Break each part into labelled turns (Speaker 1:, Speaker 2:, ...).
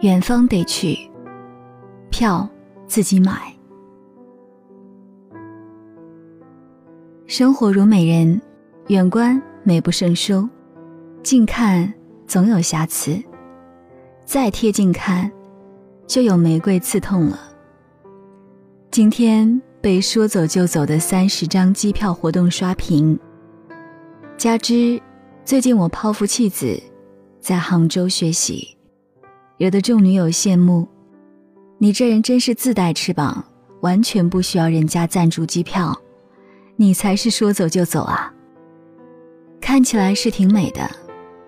Speaker 1: 远方得去，票自己买。生活如美人，远观美不胜收，近看总有瑕疵，再贴近看，就有玫瑰刺痛了。今天被说走就走的三十张机票活动刷屏，加之最近我抛夫弃子，在杭州学习，惹得众女友羡慕。你这人真是自带翅膀，完全不需要人家赞助机票。你才是说走就走啊！看起来是挺美的，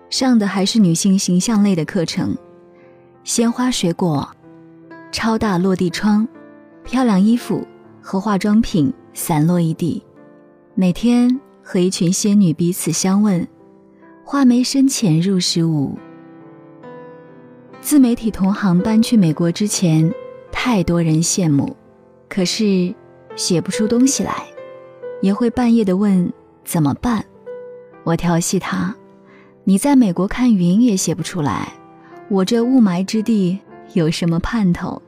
Speaker 1: 上的还是女性形象类的课程，鲜花水果，超大落地窗，漂亮衣服和化妆品散落一地，每天和一群仙女彼此相问，画眉深浅入时无。自媒体同行搬去美国之前，太多人羡慕，可是写不出东西来。也会半夜的问怎么办？我调戏他：“你在美国看云也写不出来，我这雾霾之地有什么盼头？”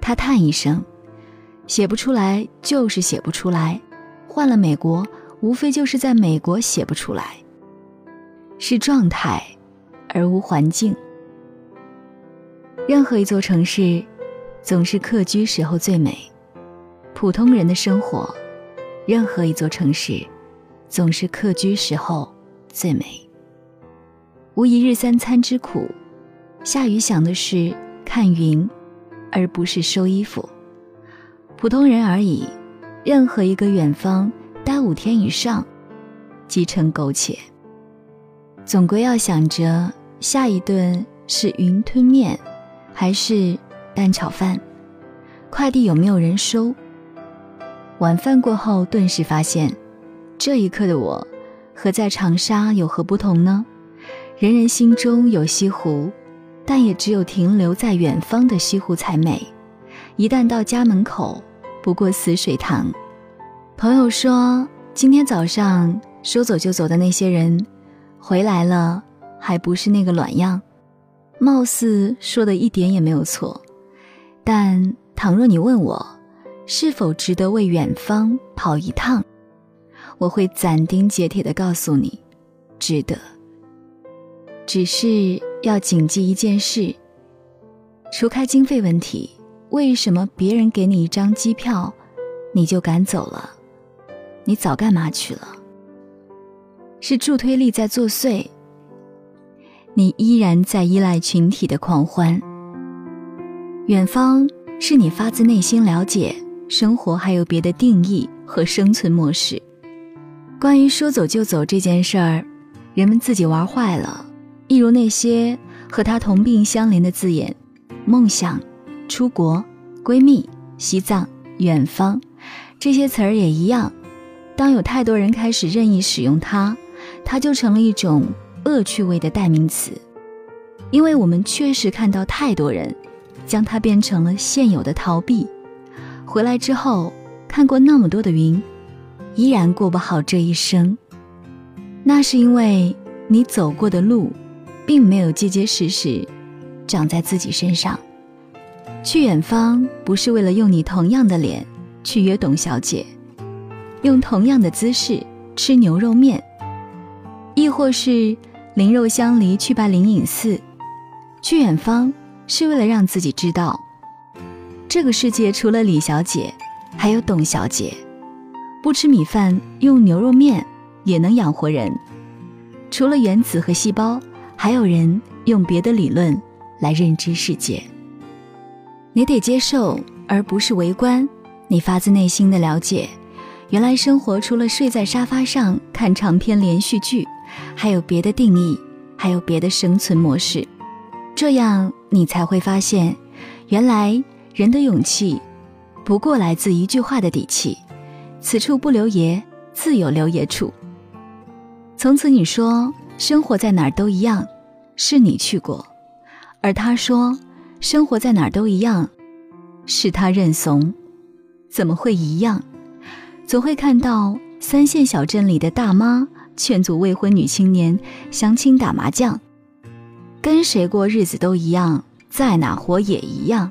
Speaker 1: 他叹一声：“写不出来就是写不出来，换了美国，无非就是在美国写不出来。是状态，而无环境。任何一座城市，总是客居时候最美。普通人的生活。”任何一座城市，总是客居时候最美。无一日三餐之苦，下雨想的是看云，而不是收衣服。普通人而已，任何一个远方待五天以上，即成苟且。总归要想着下一顿是云吞面，还是蛋炒饭，快递有没有人收。晚饭过后，顿时发现，这一刻的我，和在长沙有何不同呢？人人心中有西湖，但也只有停留在远方的西湖才美。一旦到家门口，不过死水塘。朋友说，今天早上说走就走的那些人，回来了，还不是那个卵样。貌似说的一点也没有错，但倘若你问我，是否值得为远方跑一趟？我会斩钉截铁的告诉你，值得。只是要谨记一件事：除开经费问题，为什么别人给你一张机票，你就赶走了？你早干嘛去了？是助推力在作祟，你依然在依赖群体的狂欢。远方是你发自内心了解。生活还有别的定义和生存模式。关于说走就走这件事儿，人们自己玩坏了。一如那些和他同病相怜的字眼：梦想、出国、闺蜜、西藏、远方，这些词儿也一样。当有太多人开始任意使用它，它就成了一种恶趣味的代名词。因为我们确实看到太多人将它变成了现有的逃避。回来之后，看过那么多的云，依然过不好这一生。那是因为你走过的路，并没有结结实实长在自己身上。去远方不是为了用你同样的脸去约董小姐，用同样的姿势吃牛肉面，亦或是灵肉相离去拜灵隐寺。去远方是为了让自己知道。这个世界除了李小姐，还有董小姐。不吃米饭，用牛肉面也能养活人。除了原子和细胞，还有人用别的理论来认知世界。你得接受，而不是围观。你发自内心的了解，原来生活除了睡在沙发上看长篇连续剧，还有别的定义，还有别的生存模式。这样，你才会发现，原来。人的勇气，不过来自一句话的底气：此处不留爷，自有留爷处。从此你说生活在哪儿都一样，是你去过；而他说生活在哪儿都一样，是他认怂。怎么会一样？总会看到三线小镇里的大妈劝阻未婚女青年相亲打麻将，跟谁过日子都一样。在哪活也一样。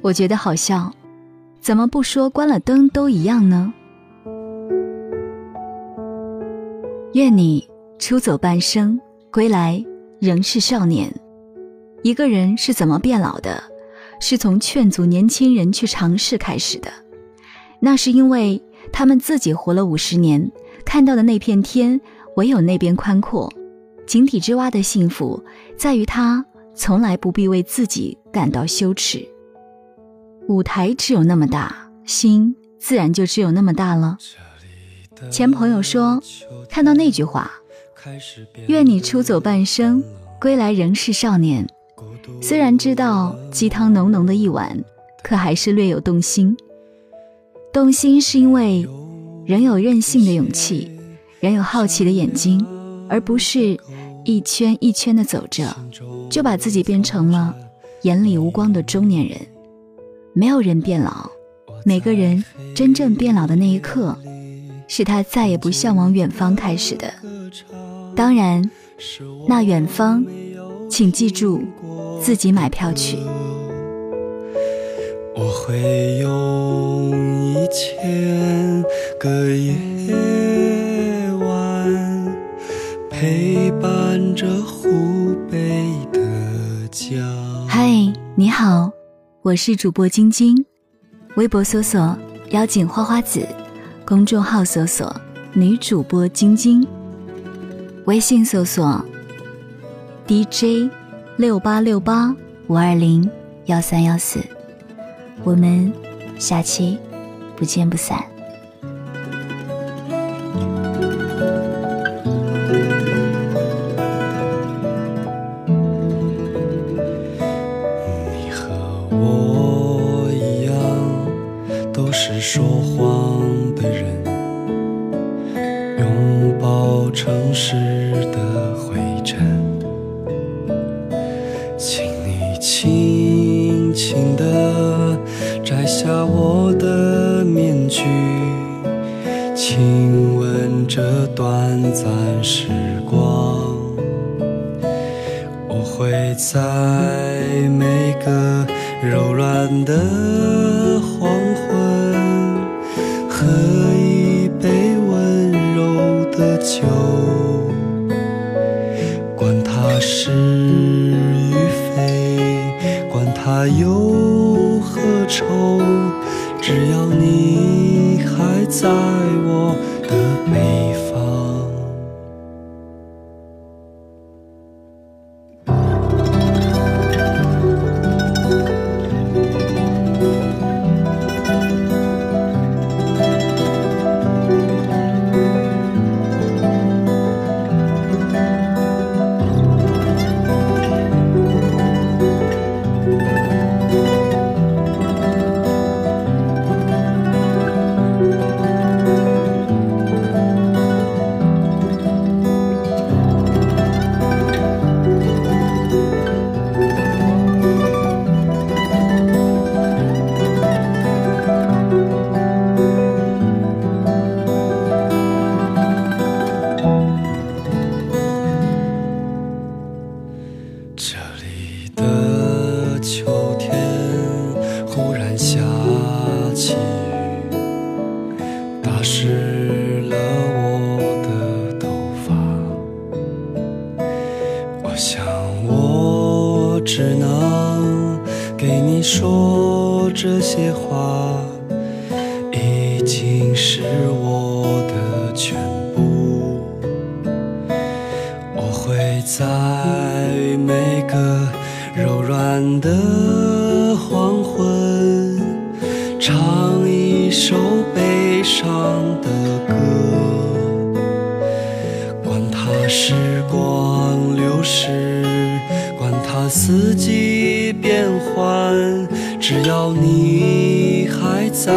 Speaker 1: 我觉得好笑，怎么不说关了灯都一样呢？愿你出走半生，归来仍是少年。一个人是怎么变老的？是从劝阻年轻人去尝试开始的。那是因为他们自己活了五十年，看到的那片天，唯有那边宽阔。井底之蛙的幸福，在于他从来不必为自己感到羞耻。舞台只有那么大，心自然就只有那么大了。前朋友说，看到那句话：“愿你出走半生，归来仍是少年。”虽然知道鸡汤浓浓的一碗，可还是略有动心。动心是因为仍有任性的勇气，仍有好奇的眼睛，而不是一圈一圈的走着，就把自己变成了眼里无光的中年人。没有人变老，每个人真正变老的那一刻，是他再也不向往远方开始的。当然，那远方，请记住自己买票去。
Speaker 2: 我会
Speaker 1: 有我是主播晶晶，微博搜索“妖精花花子”，公众号搜索“女主播晶晶”，微信搜索 “DJ 六八六八五二零幺三幺四”，我们下期不见不散。
Speaker 2: 说谎的人，拥抱城市的灰尘，请你轻轻地摘下我的面具，亲吻这短暂时光。我会在每个柔软的是与非，管它有经是我的全部。我会在每个柔软的黄昏，唱一首悲伤的歌，管它时光流逝。管它四季变换，只要你还在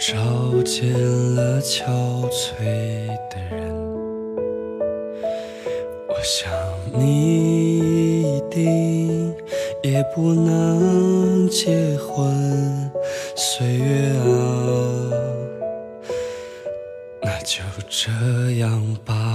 Speaker 2: 找见了憔悴的人。我想你一定。也不能结婚。岁月啊，那就这样吧。